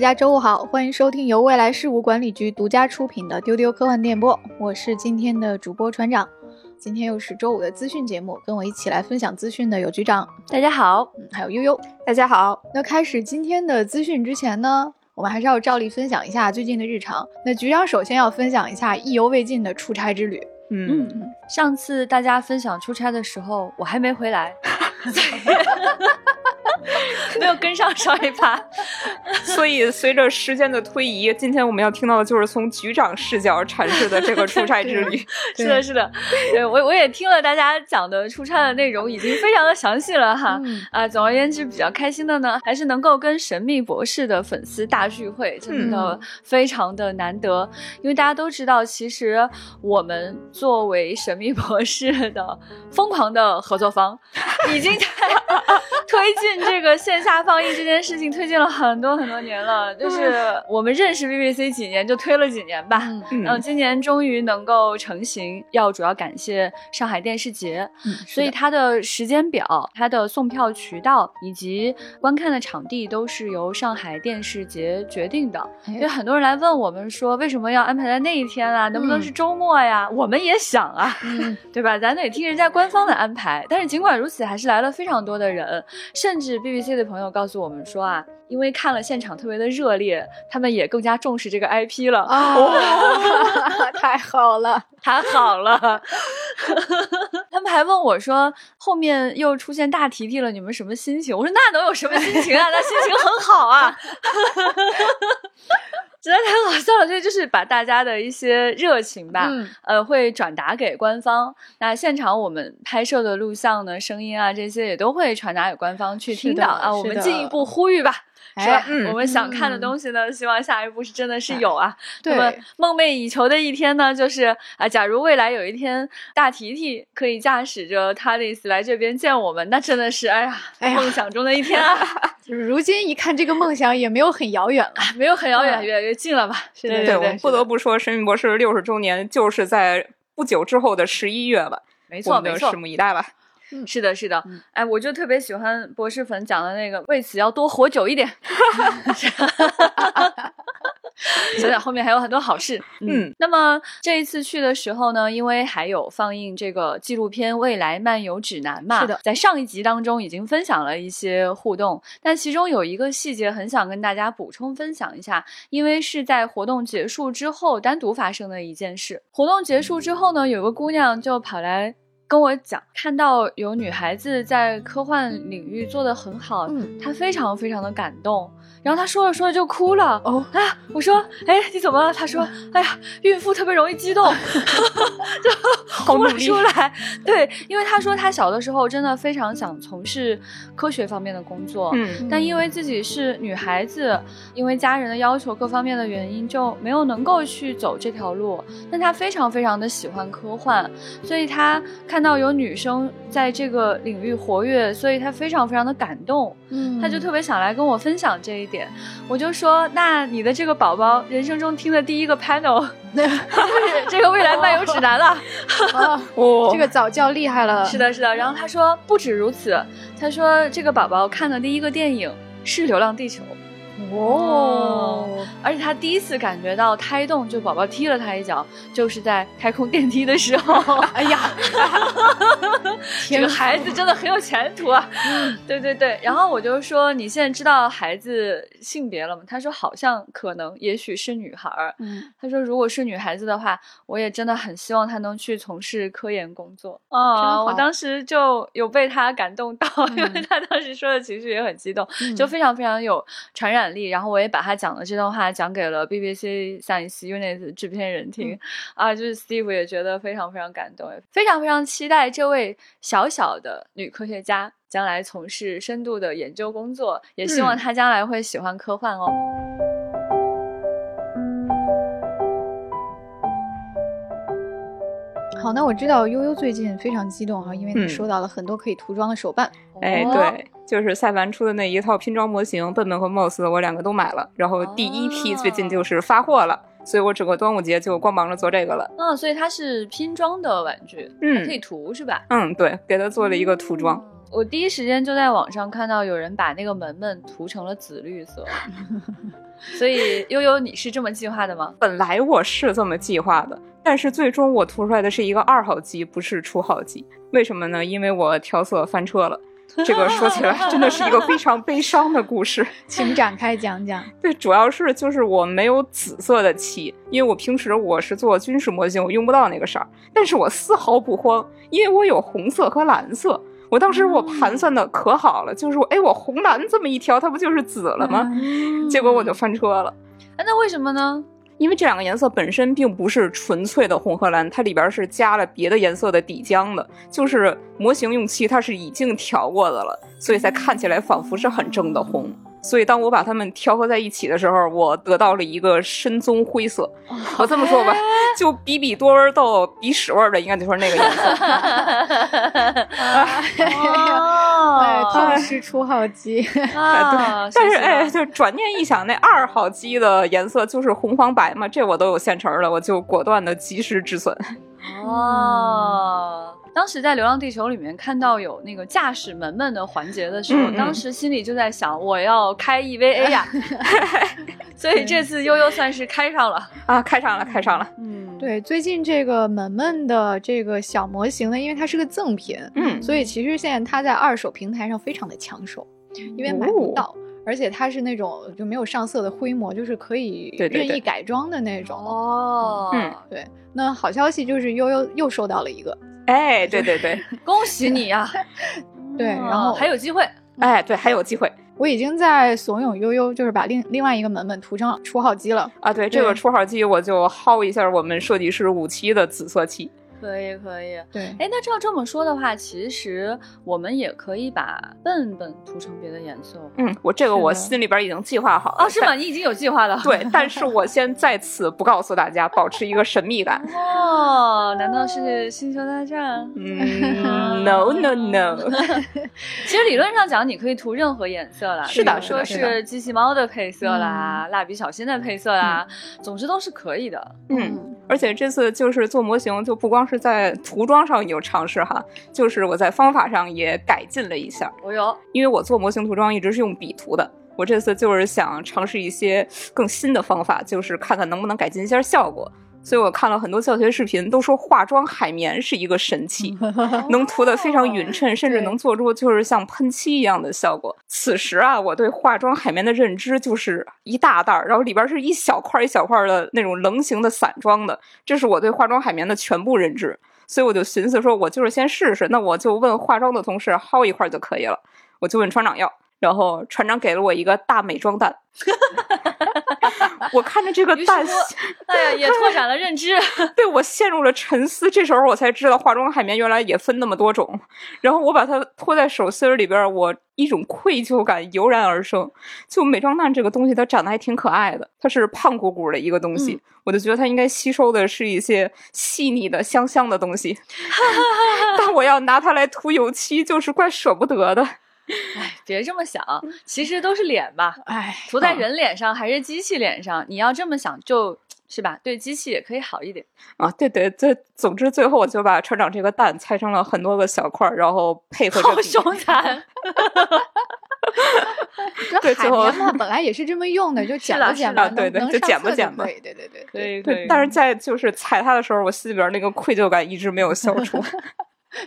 家周五好，欢迎收听由未来事务管理局独家出品的《丢丢科幻电波》，我是今天的主播船长。今天又是周五的资讯节目，跟我一起来分享资讯的有局长，大家好，嗯，还有悠悠，大家好。那开始今天的资讯之前呢，我们还是要照例分享一下最近的日常。那局长首先要分享一下意犹未尽的出差之旅。嗯，上次大家分享出差的时候，我还没回来。没有跟上上一趴，所以随着时间的推移，今天我们要听到的就是从局长视角阐释的这个出差之旅。是的，是的，对我我也听了大家讲的出差的内容，已经非常的详细了哈。啊，总而言之，比较开心的呢，还是能够跟神秘博士的粉丝大聚会，真的非常的难得。因为大家都知道，其实我们作为神秘博士的疯狂的合作方，已经在 推进这个线下放映这件事情推进了很多很多年了，就是我们认识 BBC 几年就推了几年吧，嗯，今年终于能够成型，要主要感谢上海电视节，所以它的时间表、它的送票渠道以及观看的场地都是由上海电视节决定的。因为很多人来问我们说，为什么要安排在那一天啊？能不能是周末呀？我们也想啊，对吧？咱得听人家官方的安排。但是尽管如此，还是来了非常多的人，甚至 BBC 的朋友告诉我们说啊，因为看了现场特别的热烈，他们也更加重视这个 IP 了。哦，太好了，太好了！他们还问我说，后面又出现大提提了，你们什么心情？我说那能有什么心情啊？那心情很好啊。真的太好笑了，所以就是把大家的一些热情吧，呃，会转达给官方。那现场我们拍摄的录像呢、声音啊这些也都会传达给官方去听到啊。我们进一步呼吁吧。是吧？我们想看的东西呢，希望下一步是真的是有啊。那么梦寐以求的一天呢，就是啊，假如未来有一天大提提可以驾驶着 TARDIS 来这边见我们，那真的是哎呀，梦想中的一天啊！就是如今一看，这个梦想也没有很遥远了，没有很遥远，越来越近了吧？对对，我们不得不说，《神秘博士》六十周年就是在不久之后的十一月吧。没错，没错，拭目以待吧。是的，是的，哎，我就特别喜欢博士粉讲的那个，为此要多活久一点。想想后面还有很多好事。嗯，那么这一次去的时候呢，因为还有放映这个纪录片《未来漫游指南》嘛，是的，在上一集当中已经分享了一些互动，但其中有一个细节很想跟大家补充分享一下，因为是在活动结束之后单独发生的一件事。活动结束之后呢，有个姑娘就跑来。跟我讲，看到有女孩子在科幻领域做得很好，嗯，她非常非常的感动。然后她说着说着就哭了。哦，啊，我说，哎，你怎么了？她说，哎呀，孕妇特别容易激动，就 哭了出来。对，因为她说她小的时候真的非常想从事科学方面的工作，嗯，但因为自己是女孩子，因为家人的要求各方面的原因，就没有能够去走这条路。但她非常非常的喜欢科幻，所以她看。看到有女生在这个领域活跃，所以他非常非常的感动，嗯，他就特别想来跟我分享这一点。我就说，那你的这个宝宝人生中听的第一个 panel，就 是这个未来漫游指南了，哦，这个早教厉害了。是的，是的。然后他说不止如此，他说这个宝宝看的第一个电影是《流浪地球》。哦，而且他第一次感觉到胎动，就宝宝踢了他一脚，就是在太空电梯的时候。哎呀，这个孩子真的很有前途啊！对对对，然后我就说，你现在知道孩子性别了吗？他说好像可能，也许是女孩儿。嗯，他说如果是女孩子的话，我也真的很希望她能去从事科研工作。啊，我当时就有被他感动到，因为他当时说的情绪也很激动，就非常非常有传染。力，然后我也把他讲的这段话讲给了 BBC Science Unit 制片人听，啊，就是 Steve 也觉得非常非常感动，非常非常期待这位小小的女科学家将来从事深度的研究工作，也希望她将来会喜欢科幻哦。好，那我知道悠悠最近非常激动哈，因为你收到了很多可以涂装的手办。哎，对，就是赛凡出的那一套拼装模型，笨笨和 Moss 我两个都买了，然后第一批最近就是发货了，所以我整个端午节就光忙着做这个了。嗯，所以它是拼装的玩具，嗯，可以涂是吧？嗯，对，给它做了一个涂装。我第一时间就在网上看到有人把那个门门涂成了紫绿色，所以悠悠你是这么计划的吗？本来我是这么计划的，但是最终我涂出来的是一个二号机，不是初号机。为什么呢？因为我调色翻车了。这个说起来真的是一个非常悲伤的故事，请展开讲讲。对，主要是就是我没有紫色的漆，因为我平时我是做军事模型，我用不到那个色儿。但是我丝毫不慌，因为我有红色和蓝色。我当时我盘算的可好了，就是我哎，我红蓝这么一调，它不就是紫了吗？结果我就翻车了。哎，那为什么呢？因为这两个颜色本身并不是纯粹的红和蓝，它里边是加了别的颜色的底浆的，就是模型用漆它是已经调过的了，所以才看起来仿佛是很正的红。所以当我把它们调和在一起的时候，我得到了一个深棕灰色。我这么说吧，就比比多味豆比屎味的，应该就是那个颜色。哦，痛失初号机啊！但是哎，就转念一想，那二号机的颜色就是红黄白嘛，这我都有现成的，我就果断的及时止损。哦。当时在《流浪地球》里面看到有那个驾驶门门的环节的时候，当时心里就在想，我要开 EVA 呀，所以这次悠悠算是开上了啊，开上了，开上了。嗯，对，最近这个门门的这个小模型呢，因为它是个赠品，嗯，所以其实现在它在二手平台上非常的抢手，因为买不到，而且它是那种就没有上色的灰模，就是可以任意改装的那种。哦，嗯，对。那好消息就是悠悠又收到了一个。哎，对对对，恭喜你呀！对，然后还有机会。哎，对，还有机会。我已经在怂恿悠悠，就是把另另外一个门门涂成初号机了。啊，对，这个初号机我就薅一下我们设计师五七的紫色漆。可以可以，对，哎，那照这么说的话，其实我们也可以把笨笨涂成别的颜色。嗯，我这个我心里边已经计划好了。哦，是吗？你已经有计划了。对，但是我先在此不告诉大家，保持一个神秘感。哦，难道是星球大战？嗯，No No No。其实理论上讲，你可以涂任何颜色啦，是的，说是机器猫的配色啦，蜡笔小新的配色啦，总之都是可以的。嗯，而且这次就是做模型，就不光。是在涂装上有尝试哈，就是我在方法上也改进了一下。我有，因为我做模型涂装一直是用笔涂的，我这次就是想尝试一些更新的方法，就是看看能不能改进一下效果。所以我看了很多教学视频，都说化妆海绵是一个神器，能涂得非常匀称，甚至能做出就是像喷漆一样的效果。此时啊，我对化妆海绵的认知就是一大袋儿，然后里边是一小块一小块的那种棱形的散装的，这是我对化妆海绵的全部认知。所以我就寻思说，我就是先试试，那我就问化妆的同事薅一块就可以了，我就问船长要。然后船长给了我一个大美妆蛋，我看着这个蛋，哎呀，也 拓展了认知。对我陷入了沉思。这时候我才知道化妆海绵原来也分那么多种。然后我把它托在手心里边，我一种愧疚感油然而生。就美妆蛋这个东西，它长得还挺可爱的，它是胖鼓鼓的一个东西，我就觉得它应该吸收的是一些细腻的香香的东西。但我要拿它来涂油漆，就是怪舍不得的。哎，别这么想，其实都是脸吧。哎，涂在人脸上还是机器脸上？你要这么想，就是吧？对机器也可以好一点啊。对对这，总之最后我就把船长这个蛋拆成了很多个小块，然后配合着。好 凶残！这海绵嘛，本来也是这么用的，就剪吧剪吧，对对，就剪吧剪吧，对对对对，可以可以。但是在就是踩它的时候，我心里边那个愧疚感一直没有消除。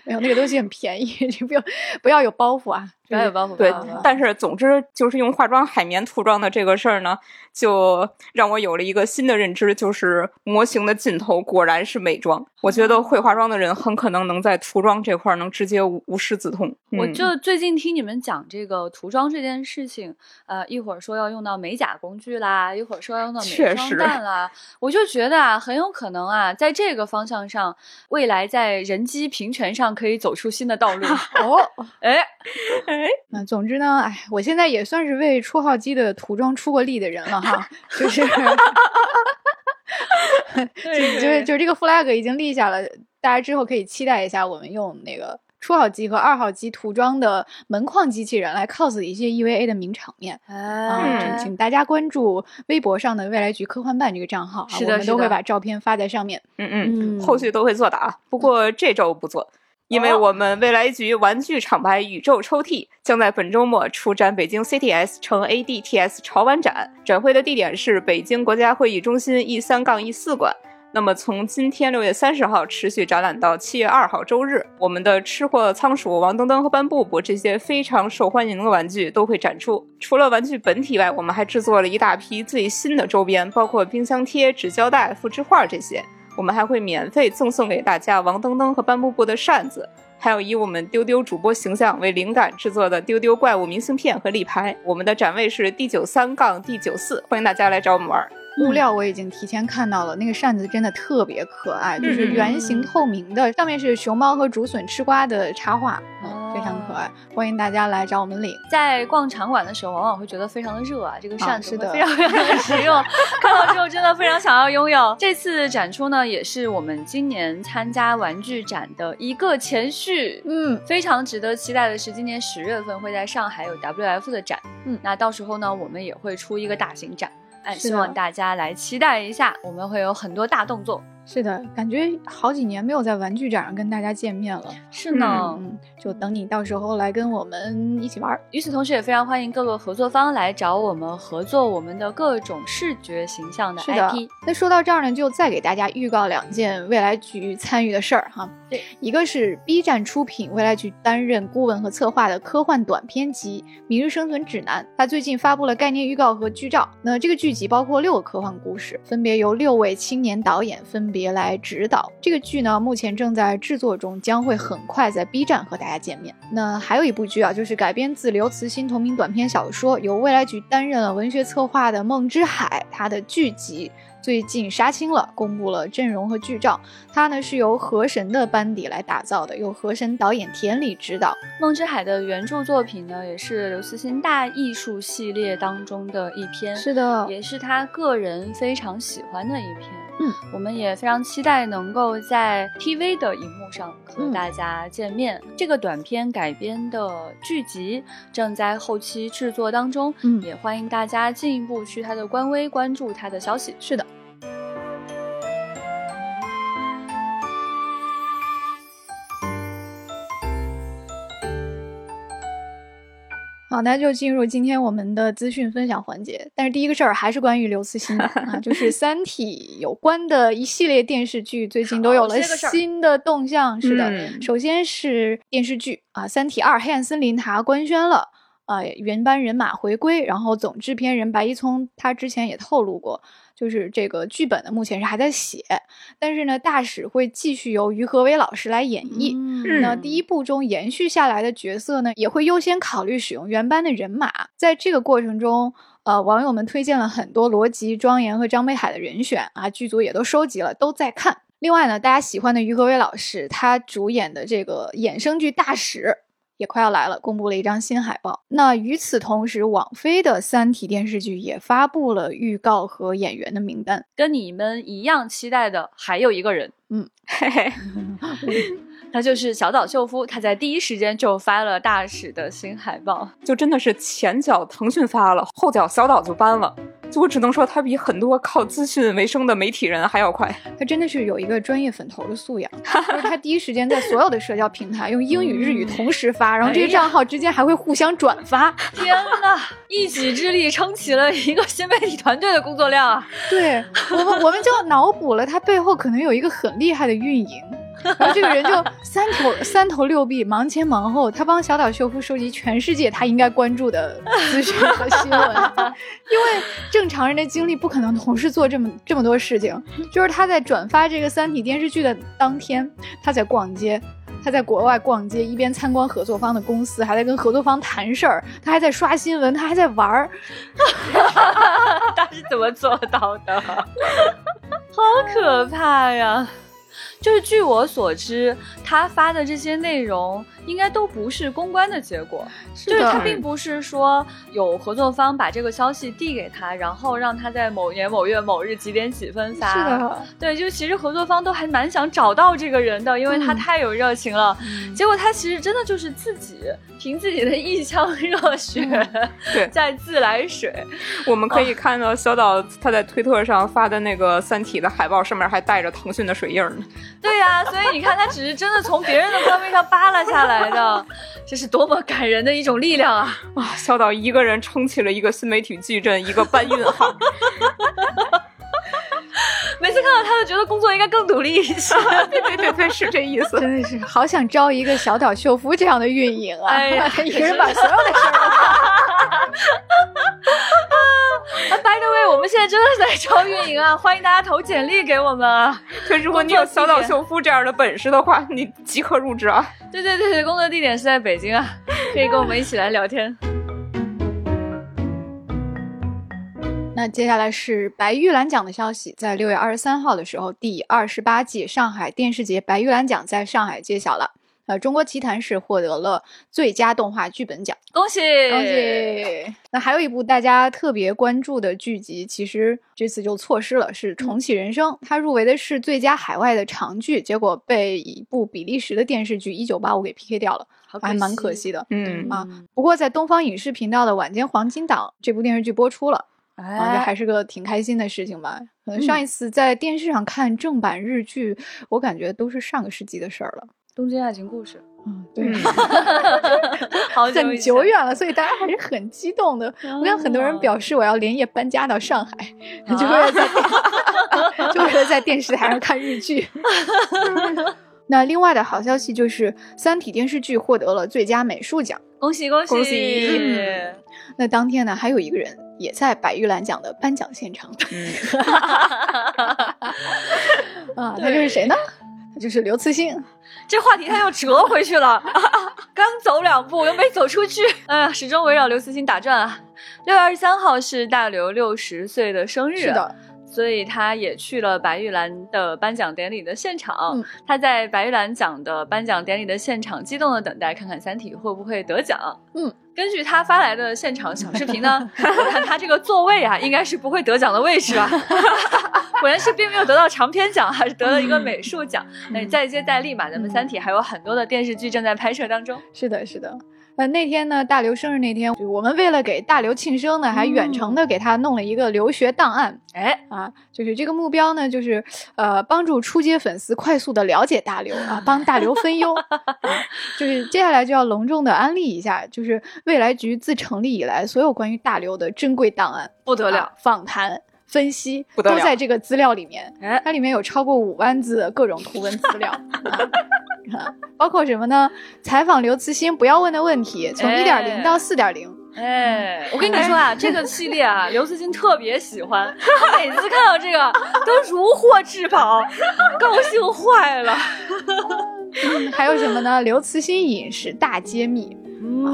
没有那个东西很便宜，你不要不要有包袱啊。有包袱。对，但是总之就是用化妆海绵涂装的这个事儿呢，就让我有了一个新的认知，就是模型的尽头果然是美妆。我觉得会化妆的人很可能能在涂装这块能直接无无师自通。我就最近听你们讲这个涂装这件事情，呃，一会儿说要用到美甲工具啦，一会儿说要用到美妆蛋啦，我就觉得啊，很有可能啊，在这个方向上，未来在人机平权上可以走出新的道路。哦，哎。那总之呢，哎，我现在也算是为初号机的涂装出过力的人了哈，就是，就就是就是这个 flag 已经立下了，大家之后可以期待一下，我们用那个初号机和二号机涂装的门框机器人来 cos 一些 EVA 的名场面。啊，请大家关注微博上的未来局科幻办这个账号，是的，我们都会把照片发在上面，嗯嗯，后续都会做的啊，不过这周不做。因为我们未来局玩具厂牌宇宙抽屉将在本周末出展北京 CTS 乘 ADTS 潮玩展，展会的地点是北京国家会议中心 E 三杠 E 四馆。那么从今天六月三十号持续展览到七月二号周日，我们的吃货仓鼠王登登和班布布这些非常受欢迎的玩具都会展出。除了玩具本体外，我们还制作了一大批最新的周边，包括冰箱贴、纸胶带、复制画这些。我们还会免费赠送给大家王登登和班布布的扇子，还有以我们丢丢主播形象为灵感制作的丢丢怪物明信片和立牌。我们的展位是 D 九三杠 D 九四，欢迎大家来找我们玩。物料我已经提前看到了，那个扇子真的特别可爱，就是圆形透明的，上面是熊猫和竹笋吃瓜的插画，非常可爱。欢迎大家来找我们领。在逛场馆的时候，往往会觉得非常的热啊，这个扇子非常非常的实用，看到之后真的非常想要拥有。这次展出呢，也是我们今年参加玩具展的一个前序，嗯，非常值得期待的是，今年十月份会在上海有 WF 的展，嗯，那到时候呢，我们也会出一个大型展。哎，希望大家来期待一下，我们会有很多大动作。是的，感觉好几年没有在玩具展上跟大家见面了。是呢，嗯，就等你到时候来跟我们一起玩。与此同时，也非常欢迎各个合作方来找我们合作我们的各种视觉形象的 IP。那说到这儿呢，就再给大家预告两件未来局参与的事儿哈。对，一个是 B 站出品，未来局担任顾问和策划的科幻短片集《明日生存指南》，它最近发布了概念预告和剧照。那这个剧集包括六个科幻故事，分别由六位青年导演分。别来指导这个剧呢，目前正在制作中，将会很快在 B 站和大家见面。那还有一部剧啊，就是改编自刘慈欣同名短篇小说，由未来局担任了文学策划的《梦之海》，它的剧集最近杀青了，公布了阵容和剧照。它呢是由河神的班底来打造的，由河神导演田里执导。《梦之海》的原著作品呢，也是刘慈欣大艺术系列当中的一篇，是的，也是他个人非常喜欢的一篇。嗯，我们也非常期待能够在 TV 的荧幕上和大家见面。这个短片改编的剧集正在后期制作当中，嗯，也欢迎大家进一步去他的官微关注他的消息。是的。好，那就进入今天我们的资讯分享环节。但是第一个事儿还是关于刘慈欣的 啊，就是《三体》有关的一系列电视剧最近都有了新的动向。是的，首先是电视剧啊，《三体二：黑暗森林》它官宣了啊，原班人马回归，然后总制片人白一聪他之前也透露过。就是这个剧本呢，目前是还在写，但是呢，大使会继续由于和伟老师来演绎。那第一部中延续下来的角色呢，也会优先考虑使用原班的人马。在这个过程中，呃，网友们推荐了很多罗辑、庄严和张北海的人选啊，剧组也都收集了，都在看。另外呢，大家喜欢的于和伟老师，他主演的这个衍生剧《大使》。也快要来了，公布了一张新海报。那与此同时，网飞的《三体》电视剧也发布了预告和演员的名单。跟你们一样期待的还有一个人，嗯，嘿嘿，他就是小岛秀夫。他在第一时间就发了大使的新海报，就真的是前脚腾讯发了，后脚小岛就搬了。就我只能说，他比很多靠资讯为生的媒体人还要快。他真的是有一个专业粉头的素养，就是他第一时间在所有的社交平台用英语、日语同时发，然后这些账号之间还会互相转发。天呐，一己之力撑起了一个新媒体团队的工作量啊！对我们，我们就脑补了他背后可能有一个很厉害的运营。然后这个人就三头 三头六臂，忙前忙后，他帮小岛秀夫收集全世界他应该关注的资讯和新闻，因为正常人的精力不可能同时做这么这么多事情。就是他在转发这个《三体》电视剧的当天，他在逛街，他在国外逛街，一边参观合作方的公司，还在跟合作方谈事儿，他还在刷新闻，他还在玩儿。他是怎么做到的？好可怕呀！就是据我所知，他发的这些内容应该都不是公关的结果，就是他并不是说有合作方把这个消息递给他，然后让他在某年某月某日几点几分发。是的，对，就其实合作方都还蛮想找到这个人的，因为他太有热情了。结果他其实真的就是自己凭自己的一腔热血，对，在自来水。我们可以看到小岛他在推特上发的那个《三体》的海报，上面还带着腾讯的水印呢。对呀，所以你看，他只是真的从别人的官位上扒拉下来的，这是多么感人的一种力量啊！哇，小岛一个人撑起了一个新媒体矩阵，一个搬运行。每次看到他，都觉得工作应该更努力一些。对对对对，是这意思。真的是好想招一个小岛秀夫这样的运营啊！哎呀，一个人把所有的事儿。By the way，我们现在真的在招运营啊，欢迎大家投简历给我们啊！可，如果你有小岛秀夫这样的本事的话，你即刻入职啊！对对对对，工作地点是在北京啊，可以跟我们一起来聊天。那接下来是白玉兰奖的消息，在六月二十三号的时候，第二十八届上海电视节白玉兰奖在上海揭晓了。呃，中国奇谭是获得了最佳动画剧本奖，恭喜恭喜！那还有一部大家特别关注的剧集，其实这次就错失了，是《重启人生》，它入围的是最佳海外的长剧，结果被一部比利时的电视剧《一九八五》给 PK 掉了，还蛮可惜的。嗯啊，不过在东方影视频道的晚间黄金档，这部电视剧播出了。啊，这还是个挺开心的事情吧？可能上一次在电视上看正版日剧，我感觉都是上个世纪的事儿了，《东京爱情故事》。嗯，对，好很久远了，所以大家还是很激动的。我看很多人表示我要连夜搬家到上海，就为了在 就为了在电视台上看日剧。那另外的好消息就是，《三体》电视剧获得了最佳美术奖，恭喜恭喜恭喜！那当天呢，还有一个人。也在白玉兰奖的颁奖现场，啊，他就是谁呢？他就是刘慈欣。这话题他又折回去了，刚走两步又没走出去，哎呀，始终围绕刘慈欣打转啊。六月二十三号是大刘六十岁的生日，是的。所以他也去了白玉兰的颁奖典礼的现场。他在白玉兰奖的颁奖典礼的现场，激动的等待看看《三体》会不会得奖。嗯，根据他发来的现场小视频呢，我看他这个座位啊，应该是不会得奖的位置吧？果然是并没有得到长篇奖，还是得了一个美术奖。那再接再厉嘛，咱们《三体》还有很多的电视剧正在拍摄当中。是的，是的。呃，那天呢，大刘生日那天，我们为了给大刘庆生呢，还远程的给他弄了一个留学档案。哎，啊，就是这个目标呢，就是呃，帮助初阶粉丝快速的了解大刘啊，帮大刘分忧。就是接下来就要隆重的安利一下，就是未来局自成立以来所有关于大刘的珍贵档案，不得了，访谈。分析都在这个资料里面，它里面有超过五万字的各种图文资料，包括什么呢？采访刘慈欣不要问的问题，从一点零到四点零。哎，我跟你说啊，这个系列啊，刘慈欣特别喜欢，他每次看到这个都如获至宝，高兴坏了。还有什么呢？刘慈欣饮食大揭秘。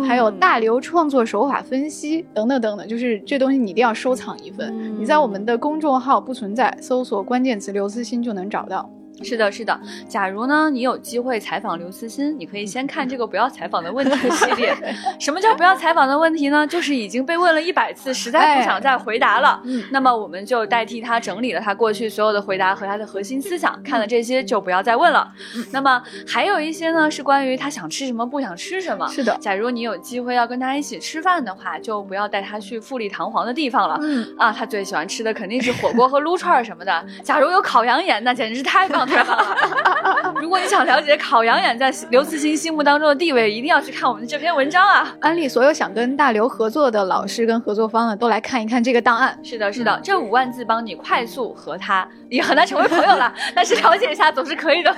还有大刘创作手法分析等等等等，就是这东西你一定要收藏一份。你在我们的公众号不存在，搜索关键词刘慈欣就能找到。是的，是的。假如呢，你有机会采访刘慈欣，你可以先看这个不要采访的问题系列。什么叫不要采访的问题呢？就是已经被问了一百次，实在不想再回答了。嗯，那么我们就代替他整理了他过去所有的回答和他的核心思想，看了这些就不要再问了。那么还有一些呢，是关于他想吃什么，不想吃什么。是的。假如你有机会要跟他一起吃饭的话，就不要带他去富丽堂皇的地方了。嗯啊，他最喜欢吃的肯定是火锅和撸串什么的。假如有烤羊眼，那简直是太棒。如果你想了解烤羊眼在刘慈欣心目当中的地位，一定要去看我们的这篇文章啊！安利所有想跟大刘合作的老师跟合作方呢，都来看一看这个档案。是的，是的，这五万字帮你快速和他，也很难成为朋友了，但是了解一下总是可以的。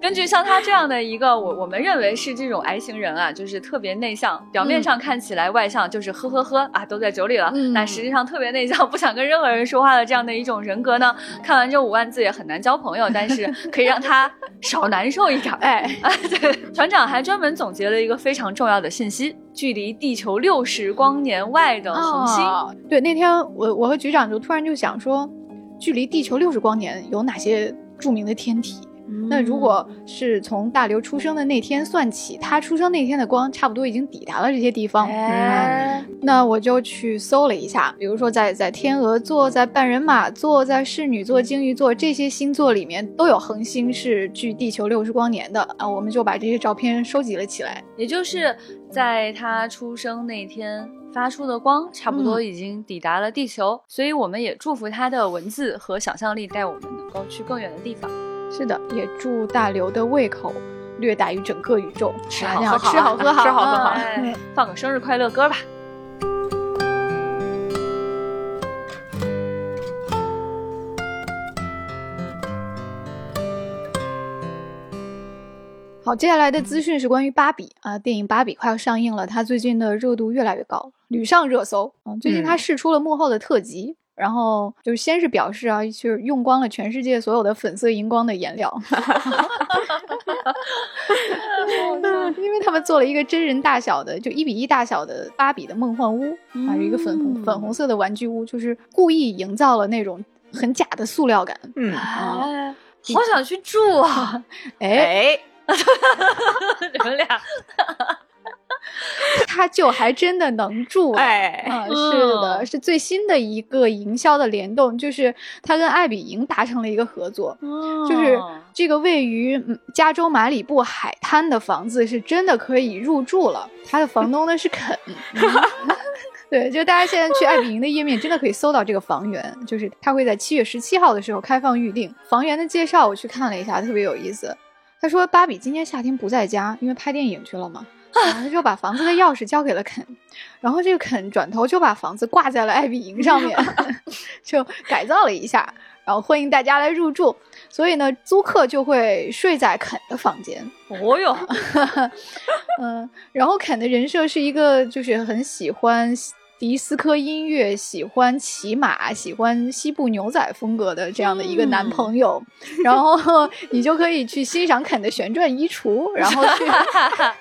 根据像他这样的一个，我我们认为是这种 I 型人啊，就是特别内向，表面上看起来外向，就是呵呵呵啊，都在酒里了，但实际上特别内向，不想跟任何人说话的这样的一种人格呢，看完这五万字也很难交朋友，但。是可以让他少难受一点，哎，对，船长还专门总结了一个非常重要的信息：距离地球六十光年外的恒星。对，那天我我和局长就突然就想说，距离地球六十光年有哪些著名的天体？那如果是从大刘出生的那天算起，他出生那天的光差不多已经抵达了这些地方。哎，那我就去搜了一下，比如说在在天鹅座、在半人马座、在侍女座、鲸鱼座这些星座里面都有恒星是距地球六十光年的啊。我们就把这些照片收集了起来，也就是在他出生那天发出的光，差不多已经抵达了地球。所以我们也祝福他的文字和想象力带我们能够去更远的地方。是的，也祝大刘的胃口略大于整个宇宙，吃好喝好，吃好喝好，吃好喝好，放个生日快乐歌吧。好，接下来的资讯是关于芭比啊，电影《芭比》快要上映了，它最近的热度越来越高，屡上热搜。嗯，最近它试出了幕后的特辑，然后就是先是表示啊，就是用光了全世界所有的粉色荧光的颜料，因为他们做了一个真人大小的，就一比一大小的芭比的梦幻屋啊，一个粉红粉红色的玩具屋，就是故意营造了那种很假的塑料感。嗯，好想去住啊！哎。你们俩，他就还真的能住哎，是的，是最新的一个营销的联动，就是他跟爱比营达成了一个合作，就是这个位于加州马里布海滩的房子是真的可以入住了。他的房东呢是肯，对，就大家现在去爱彼迎的页面，真的可以搜到这个房源，就是他会在七月十七号的时候开放预定。房源的介绍我去看了一下，特别有意思。他说：“芭比今年夏天不在家，因为拍电影去了嘛。他就把房子的钥匙交给了肯，然后这个肯转头就把房子挂在了艾比营上面，就改造了一下，然后欢迎大家来入住。所以呢，租客就会睡在肯的房间。哦哟，嗯，然后肯的人设是一个就是很喜欢。”迪斯科音乐，喜欢骑马，喜欢西部牛仔风格的这样的一个男朋友，然后你就可以去欣赏肯的旋转衣橱，然后去 啊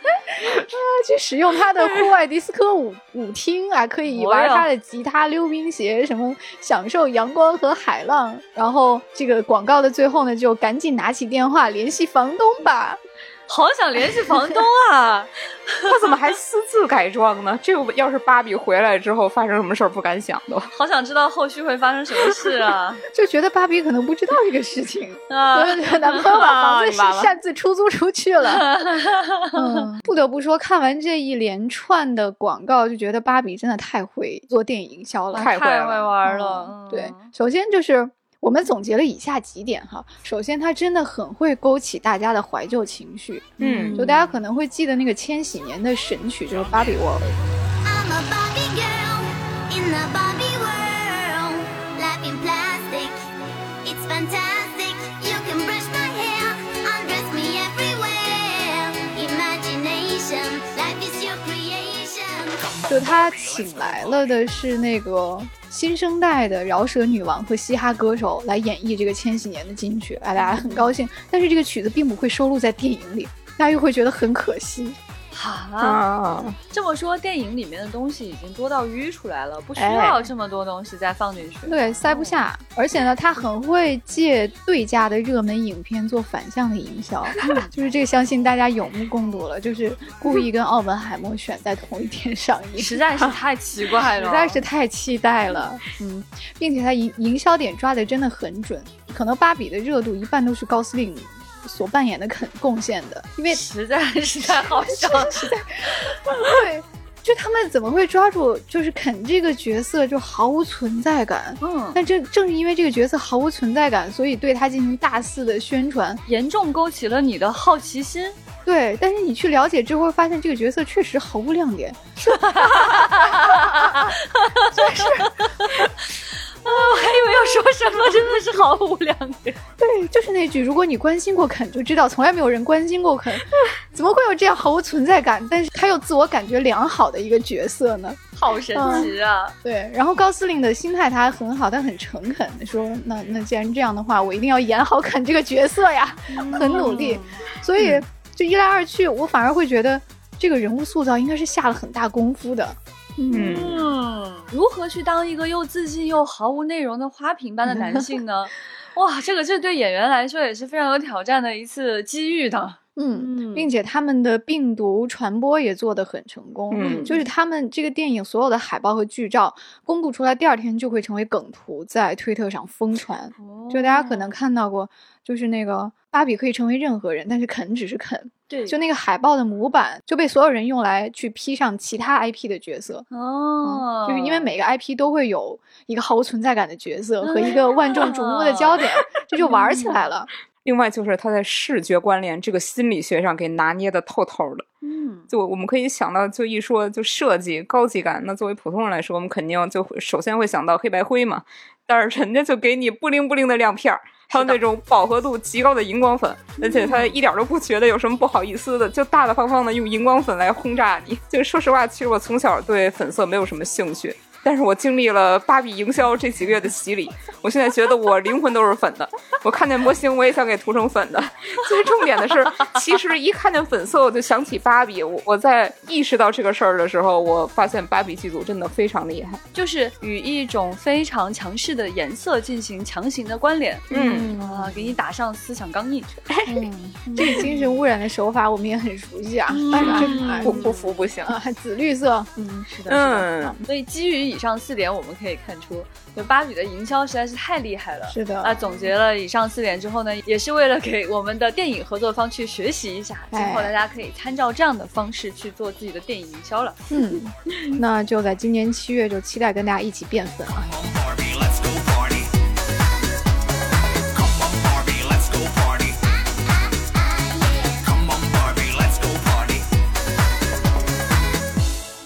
去使用他的户外迪斯科舞舞厅啊，可以玩他的吉他、溜冰鞋，什么享受阳光和海浪。然后这个广告的最后呢，就赶紧拿起电话联系房东吧。好想联系房东啊！他怎么还私自改装呢？这个要是芭比回来之后发生什么事儿，不敢想都。好想知道后续会发生什么事啊！就觉得芭比可能不知道这个事情 啊，男朋友把房子擅自出租出去了。嗯，不得不说，看完这一连串的广告，就觉得芭比真的太会做电影营销了，太会玩了。对，首先就是。我们总结了以下几点哈，首先他真的很会勾起大家的怀旧情绪，嗯，就大家可能会记得那个千禧年的神曲就是《芭比 World》。就他请来了的是那个。新生代的饶舌女王和嘻哈歌手来演绎这个千禧年的金曲，哎，大家很高兴。但是这个曲子并不会收录在电影里，大家又会觉得很可惜。啊，这么说，电影里面的东西已经多到淤出来了，不需要这么多东西再放进去。对，塞不下。而且呢，他很会借对家的热门影片做反向的营销，就是这个，相信大家有目共睹了。就是故意跟奥本海默选在同一天上映，实在是太奇怪了，实在是太期待了。嗯，并且他营营销点抓的真的很准，可能芭比的热度一半都是高司令。所扮演的肯贡献的，因为实在实在好笑，实在对，就他们怎么会抓住就是肯这个角色就毫无存在感？嗯，但正正是因为这个角色毫无存在感，所以对他进行大肆的宣传，严重勾起了你的好奇心。对，但是你去了解之后，发现这个角色确实毫无亮点。就是。啊，我还以为要说什么，真的是毫无亮点。对，就是那句，如果你关心过肯，就知道从来没有人关心过肯，怎么会有这样毫无存在感，但是他又自我感觉良好的一个角色呢？好神奇啊！对，然后高司令的心态他很好，但很诚恳的说：“那那既然这样的话，我一定要演好肯这个角色呀，很努力。”所以就一来二去，我反而会觉得这个人物塑造应该是下了很大功夫的。嗯，如何去当一个又自信又毫无内容的花瓶般的男性呢？哇，这个这对演员来说也是非常有挑战的一次机遇的。嗯，并且他们的病毒传播也做得很成功。嗯，就是他们这个电影所有的海报和剧照公布出来，第二天就会成为梗图，在推特上疯传。就大家可能看到过，就是那个芭比可以成为任何人，但是肯只是肯。对，就那个海报的模板就被所有人用来去 P 上其他 IP 的角色哦，就是因为每个 IP 都会有一个毫无存在感的角色和一个 万众瞩目的焦点，这就玩起来了。另外就是他在视觉关联这个心理学上给拿捏的透透的。嗯，就我们可以想到，就一说就设计高级感，那作为普通人来说，我们肯定就首先会想到黑白灰嘛。但是人家就给你布灵布灵的亮片儿，还有那种饱和度极高的荧光粉，而且他一点都不觉得有什么不好意思的，就大大方方的用荧光粉来轰炸你。就说实话，其实我从小对粉色没有什么兴趣。但是我经历了芭比营销这几个月的洗礼，我现在觉得我灵魂都是粉的。我看见模型，我也想给涂成粉的。最重点的是，其实一看见粉色，我就想起芭比。我我在意识到这个事儿的时候，我发现芭比剧组真的非常厉害，就是与一种非常强势的颜色进行强行的关联，嗯啊，给你打上思想钢印。嗯，这个精神污染的手法我们也很熟悉啊，嗯不不服不行啊，紫绿色，嗯，是的，是的。嗯，所以基于以上四点，我们可以看出，就芭比的营销实在是太厉害了。是的，那，总结了以上四点之后呢，也是为了给我们的电影合作方去学习一下，今后大家可以参照这样的方式去做自己的电影营销了。嗯，那就在今年七月，就期待跟大家一起变粉啊。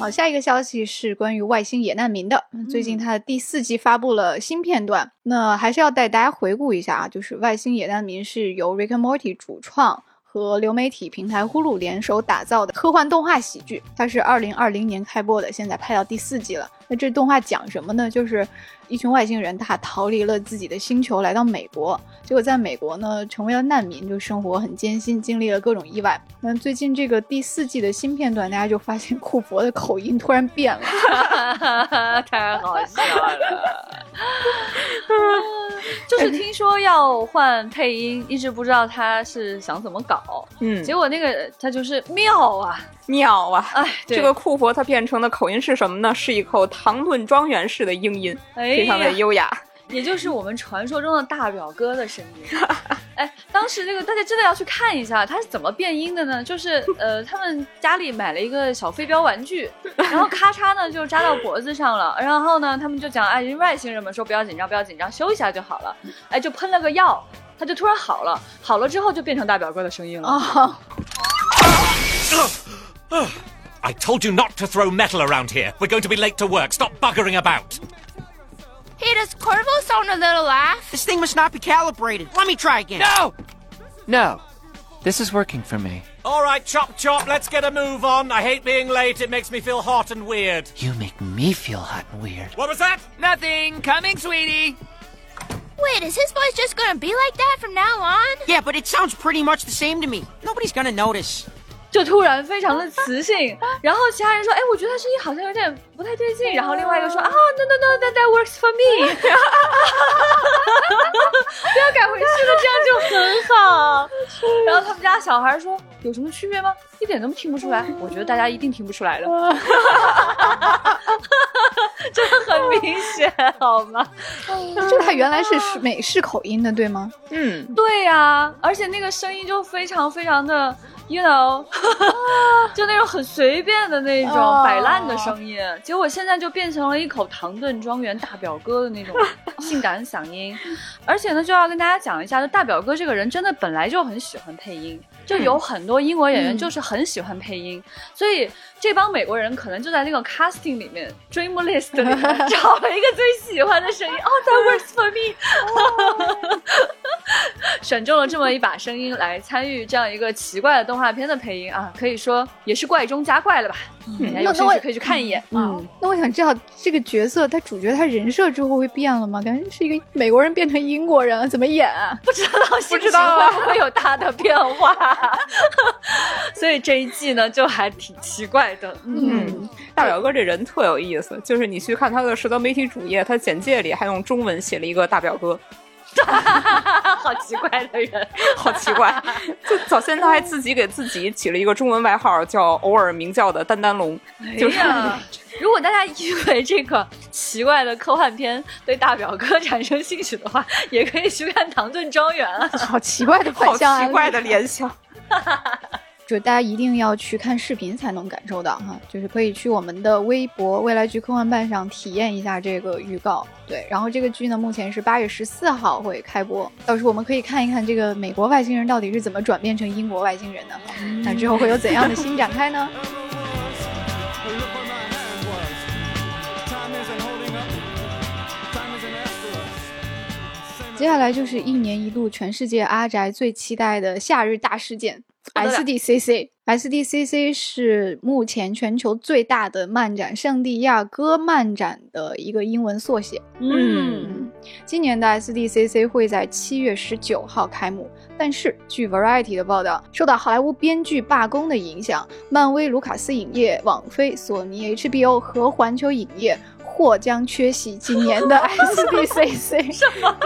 好，下一个消息是关于外星野难民的。最近它的第四季发布了新片段，那还是要带大家回顾一下啊。就是外星野难民是由 Rick and Morty 主创和流媒体平台呼噜联手打造的科幻动画喜剧，它是二零二零年开播的，现在拍到第四季了。那这动画讲什么呢？就是一群外星人，他逃离了自己的星球，来到美国，结果在美国呢成为了难民，就生活很艰辛，经历了各种意外。那最近这个第四季的新片段，大家就发现库佛的口音突然变了，太好笑了。就是听说要换配音，一直不知道他是想怎么搞。嗯，结果那个他就是妙啊，妙啊！哎，这个库佛他变成的口音是什么呢？是一口唐顿庄园式的英音，非常的优雅。也就是我们传说中的大表哥的声音。哎，当时这个大家真的要去看一下，他是怎么变音的呢？就是呃，他们家里买了一个小飞镖玩具，然后咔嚓呢就扎到脖子上了，然后呢他们就讲，哎，外星人们说不要紧张，不要紧张，修一下就好了。哎，就喷了个药，他就突然好了，好了之后就变成大表哥的声音了。哦 I told you not to throw metal around here. We're going to be late to work. Stop buggering about. Hey, does Corvo sound a little off? This thing must not be calibrated. Let me try again. No! No. This is working for me. All right, chop chop, let's get a move on. I hate being late. It makes me feel hot and weird. You make me feel hot and weird. What was that? Nothing. Coming, sweetie. Wait, is his voice just gonna be like that from now on? Yeah, but it sounds pretty much the same to me. Nobody's gonna notice. 就突然非常的磁性，然后其他人说，哎，我觉得他声音好像有点 不太对劲，然后另外一个说，啊，no no no，that that works for me，不要改回去了，这样就很好。然后他们家小孩说，有什么区别吗？一点都听不出来。我觉得大家一定听不出来了，这很明显，好吗？就他原来是美式口音的，对吗？嗯，对呀、而且那个声音就非常非常的。You know，就那种很随便的那种摆烂的声音，结果现在就变成了一口唐顿庄园大表哥的那种 性感嗓音，而且呢，就要跟大家讲一下，就大表哥这个人真的本来就很喜欢配音，就有很多英国演员就是很喜欢配音，所以这帮美国人可能就在那个 casting 里面 dream list 里面找了一个最喜欢的声音，哦、oh,，that works for me，选中了这么一把声音来参与这样一个奇怪的动画片的配音啊，可以说也是怪中加怪了吧。有兴趣可以去看一眼。嗯，那我想知道这个角色他主角他人设之后会变了吗？感觉是一个美国人变成英国人了，怎么演啊？不知道，不知道会不会有大的变化？所以这一季呢，就还挺奇怪的。嗯，大表哥这人特有意思，就是你去看他的社交媒体主页，他简介里还用中文写了一个大表哥。好奇怪的人，好奇怪！就早先他还自己给自己起了一个中文外号，叫偶尔鸣叫的丹丹龙。就是、哎、如果大家因为这个奇怪的科幻片对大表哥产生兴趣的话，也可以去看《唐顿庄园》啊。好奇怪的反向，好奇怪的联想。就大家一定要去看视频才能感受到哈，就是可以去我们的微博未来剧科幻办上体验一下这个预告。对，然后这个剧呢，目前是八月十四号会开播，到时候我们可以看一看这个美国外星人到底是怎么转变成英国外星人的，那之后会有怎样的新展开呢？接下来就是一年一度全世界阿宅最期待的夏日大事件 SDCC。SDCC 是目前全球最大的漫展——圣地亚哥漫展的一个英文缩写。嗯，今年的 SDCC 会在七月十九号开幕，但是据 Variety 的报道，受到好莱坞编剧罢工的影响，漫威、卢卡斯影业、网飞、索尼、HBO 和环球影业。或将缺席今年的 SDCC。什么？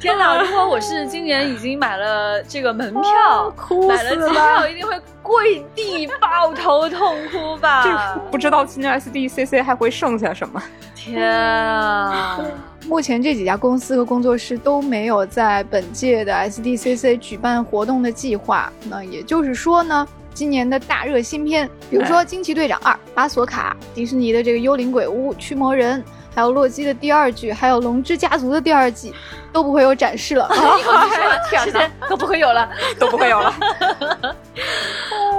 天哪！如果我是今年已经买了这个门票，买了机票，一定会跪地抱头痛哭吧？不知道今年 SDCC 还会剩下什么？天啊！目前这几家公司和工作室都没有在本届的 SDCC 举办活动的计划。那也就是说呢？今年的大热新片，比如说《惊奇队长二》、《巴索卡》、迪士尼的这个《幽灵鬼屋》、《驱魔人》，还有《洛基》的第二季，还有《龙之家族》的第二季，都不会有展示了。天哪，都不会有了，都不会有了。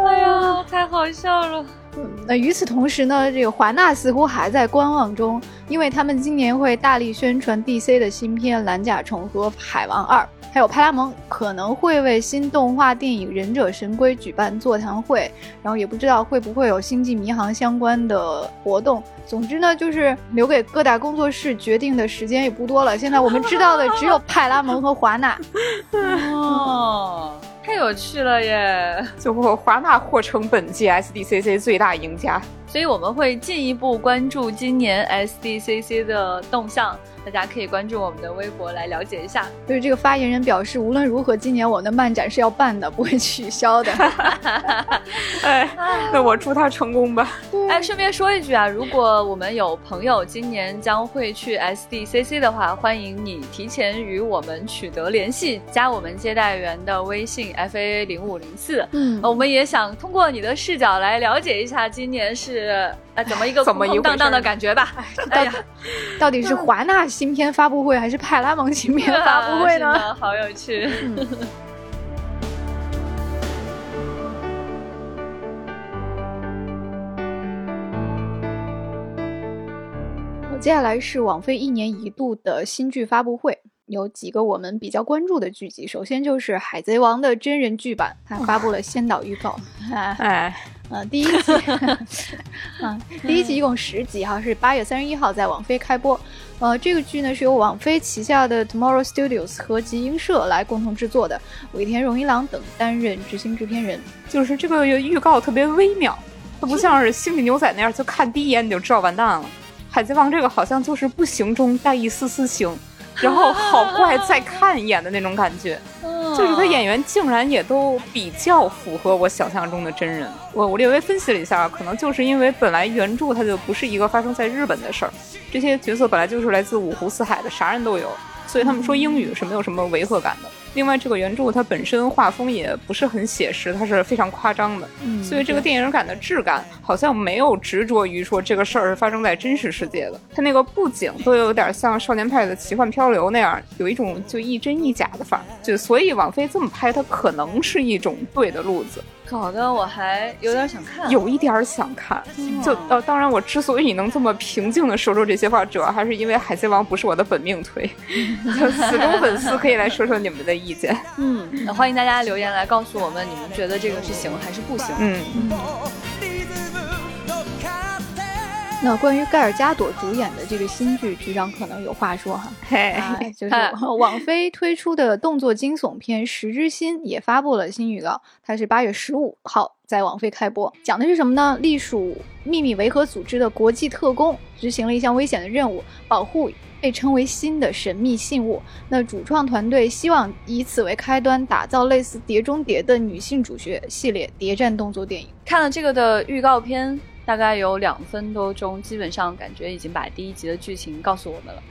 哎呀，太好笑了。那与此同时呢，这个华纳似乎还在观望中，因为他们今年会大力宣传 DC 的新片《蓝甲虫》和《海王二》。还有派拉蒙可能会为新动画电影《忍者神龟》举办座谈会，然后也不知道会不会有星际迷航相关的活动。总之呢，就是留给各大工作室决定的时间也不多了。现在我们知道的只有派拉蒙和华纳。哦，太有趣了耶！最后华纳或成本届 SDCC 最大赢家。所以我们会进一步关注今年 SDCC 的动向。大家可以关注我们的微博来了解一下。就是这个发言人表示，无论如何，今年我们的漫展是要办的，不会取消的。哎，那我祝他成功吧。哎，顺便说一句啊，如果我们有朋友今年将会去 SDCC 的话，欢迎你提前与我们取得联系，加我们接待员的微信 FAA 零五零四。嗯，我们也想通过你的视角来了解一下今年是。怎么一个空空荡荡的感觉吧？哎呀，到底是华纳新片发布会还是派拉蒙新片发布会呢？好有趣。接下来是网飞一年一度的新剧发布会，有几个我们比较关注的剧集。首先就是《海贼王》的真人剧版，它发布了先导预告。哎。嗯，第一集，嗯，第一集一共十集哈，是八月三十一号在网飞开播。呃，这个剧呢是由网飞旗下的 Tomorrow Studios 和集英社来共同制作的，尾田荣一郎等担任执行制片人。就是这个预告特别微妙，它不像是《星际牛仔》那样，就看第一眼你就知道完蛋了。海贼王这个好像就是不行中带一丝丝行。然后好 怪，再看一眼的那种感觉，就是他演员竟然也都比较符合我想象中的真人。我我略微分析了一下，可能就是因为本来原著它就不是一个发生在日本的事儿，这些角色本来就是来自五湖四海的，啥人都有。所以他们说英语是没有什么违和感的。另外，这个原著它本身画风也不是很写实，它是非常夸张的。嗯，所以这个电影感的质感好像没有执着于说这个事儿是发生在真实世界的。它那个布景都有点像《少年派的奇幻漂流》那样，有一种就一真一假的范儿。就所以王菲这么拍，它可能是一种对的路子。搞得我还有点想看，有一点想看。就呃，当然，我之所以能这么平静的说出这些话，主要还是因为《海贼王》不是我的本命推。就死忠粉丝可以来说说你们的意见。嗯，欢迎大家留言来告诉我们，你们觉得这个是行还是不行？嗯。那关于盖尔加朵主演的这个新剧，局长可能有话说哈。嘿，就是网飞推出的动作惊悚片《十之心》也发布了新预告，它是八月十五号在网飞开播，讲的是什么呢？隶属秘密维和组织的国际特工执行了一项危险的任务，保护被称为“新”的神秘信物。那主创团队希望以此为开端，打造类似《碟中谍》的女性主角系列谍战动作电影。看了这个的预告片。大概有两分多钟，基本上感觉已经把第一集的剧情告诉我们了。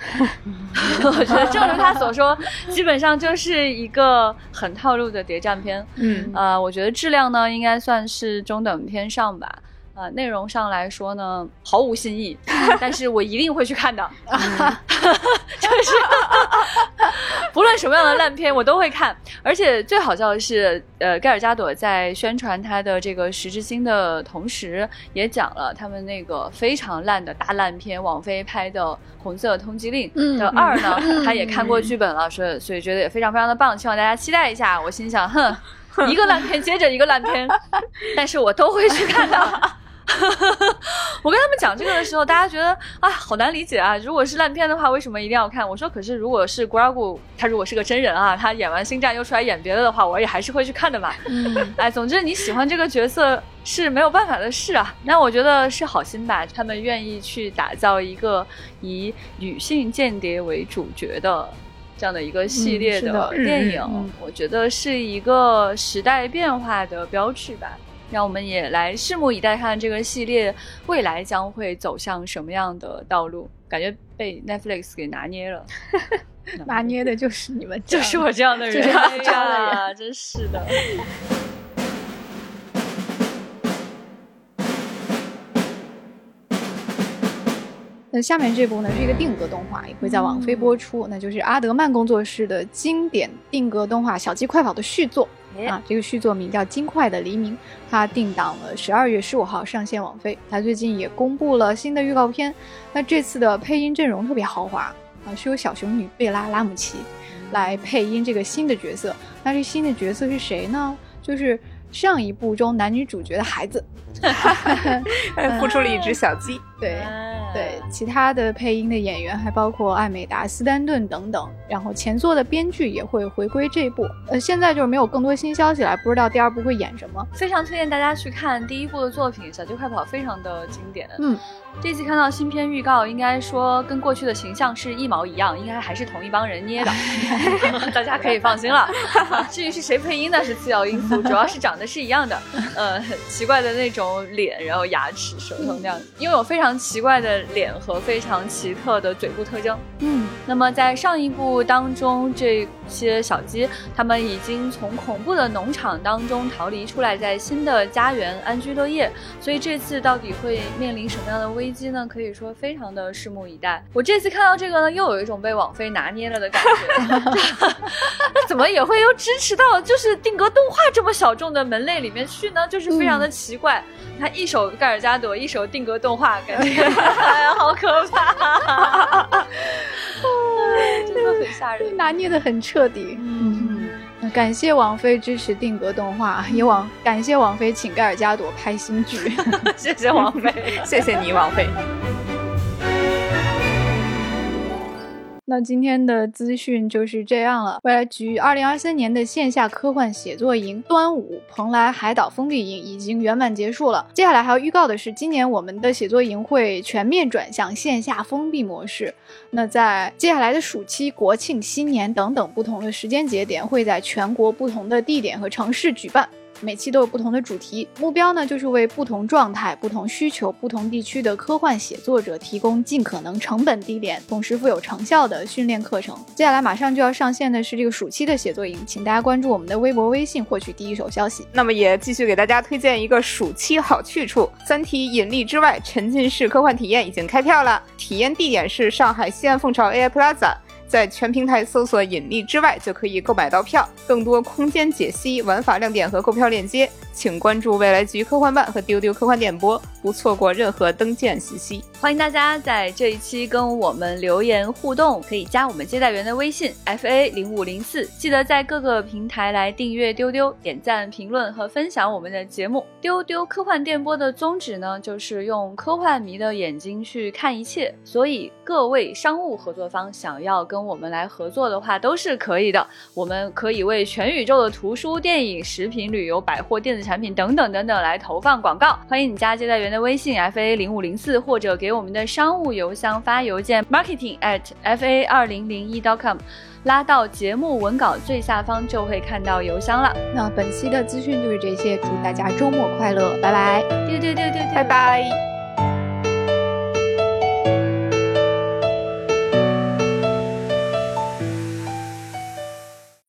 我觉得正如他所说，基本上就是一个很套路的谍战片。嗯，呃，我觉得质量呢应该算是中等偏上吧。呃，内容上来说呢，毫无新意，但是我一定会去看的，就是不论什么样的烂片我都会看，而且最好笑的是，呃，盖尔加朵在宣传他的这个十之星的同时，也讲了他们那个非常烂的大烂片，网飞拍的《红色通缉令》的二呢，他也看过剧本了，所以所以觉得也非常非常的棒，希望大家期待一下。我心想，哼，一个烂片接着一个烂片，但是我都会去看的。我跟他们讲这个的时候，大家觉得啊，好难理解啊！如果是烂片的话，为什么一定要看？我说，可是如果是 Gragu，，他如果是个真人啊，他演完星战又出来演别的的话，我也还是会去看的嘛。嗯，哎，总之你喜欢这个角色是没有办法的事啊。那我觉得是好心吧，他们愿意去打造一个以女性间谍为主角的这样的一个系列的电影，我觉得是一个时代变化的标志吧。让我们也来拭目以待，看这个系列未来将会走向什么样的道路。感觉被 Netflix 给拿捏了，拿捏的就是你们，就是我这样的人，这样的人，真是的。那下面这部呢是一个定格动画，也会在网飞播出，那就是阿德曼工作室的经典定格动画《小鸡快跑》的续作。啊，这个续作名叫《金块的黎明》，它定档了十二月十五号上线网飞。它最近也公布了新的预告片。那这次的配音阵容特别豪华啊，是由小熊女贝拉拉姆齐来配音这个新的角色。那这新的角色是谁呢？就是上一部中男女主角的孩子，孵出了一只小鸡。对。对，其他的配音的演员还包括艾美达·斯丹顿等等，然后前作的编剧也会回归这部。呃，现在就是没有更多新消息了，不知道第二部会演什么。非常推荐大家去看第一部的作品《小鸡快跑》，非常的经典。嗯。这次看到新片预告，应该说跟过去的形象是一毛一样，应该还是同一帮人捏的，大家可以放心了。至于是谁配音，呢是次要因素，主要是长得是一样的。呃，奇怪的那种脸，然后牙齿、舌头那样，拥有非常奇怪的脸和非常奇特的嘴部特征。嗯，那么在上一部当中，这些小鸡他们已经从恐怖的农场当中逃离出来，在新的家园安居乐业。所以这次到底会面临什么样的危？飞机呢，可以说非常的拭目以待。我这次看到这个呢，又有一种被网飞拿捏了的感觉。那怎么也会又支持到就是定格动画这么小众的门类里面去呢？就是非常的奇怪。他一手盖尔加朵，一手定格动画，感觉哎呀，好可怕，真的很吓人，拿捏的很彻底。嗯，感谢王菲支持定格动画，也网感谢王菲请盖尔加朵拍新剧，谢谢王菲，谢谢你网飞。那今天的资讯就是这样了。未来局二零二三年的线下科幻写作营“端午蓬莱海岛封闭营”已经圆满结束了。接下来还要预告的是，今年我们的写作营会全面转向线下封闭模式。那在接下来的暑期、国庆、新年等等不同的时间节点，会在全国不同的地点和城市举办。每期都有不同的主题，目标呢就是为不同状态、不同需求、不同地区的科幻写作者提供尽可能成本低廉、同时富有成效的训练课程。接下来马上就要上线的是这个暑期的写作营，请大家关注我们的微博、微信获取第一手消息。那么也继续给大家推荐一个暑期好去处——三体引力之外沉浸式科幻体验已经开票了，体验地点是上海西岸凤巢 AI Plaza。在全平台搜索“引力之外”就可以购买到票。更多空间解析、玩法亮点和购票链接，请关注未来局科幻办和丢丢科幻电波，不错过任何登舰信息。欢迎大家在这一期跟我们留言互动，可以加我们接待员的微信 f a 零五零四。记得在各个平台来订阅丢丢、点赞、评论和分享我们的节目。丢丢科幻电波的宗旨呢，就是用科幻迷的眼睛去看一切。所以各位商务合作方想要跟我们来合作的话，都是可以的。我们可以为全宇宙的图书、电影、食品、旅游、百货、电子产品等等等等来投放广告。欢迎你加接待员的微信 f a 零五零四，或者给我们的商务邮箱发邮件 marketing at f a 二零零一 dot com，拉到节目文稿最下方就会看到邮箱了。那本期的资讯就是这些，祝大家周末快乐，拜拜！丢丢丢丢丢，拜拜。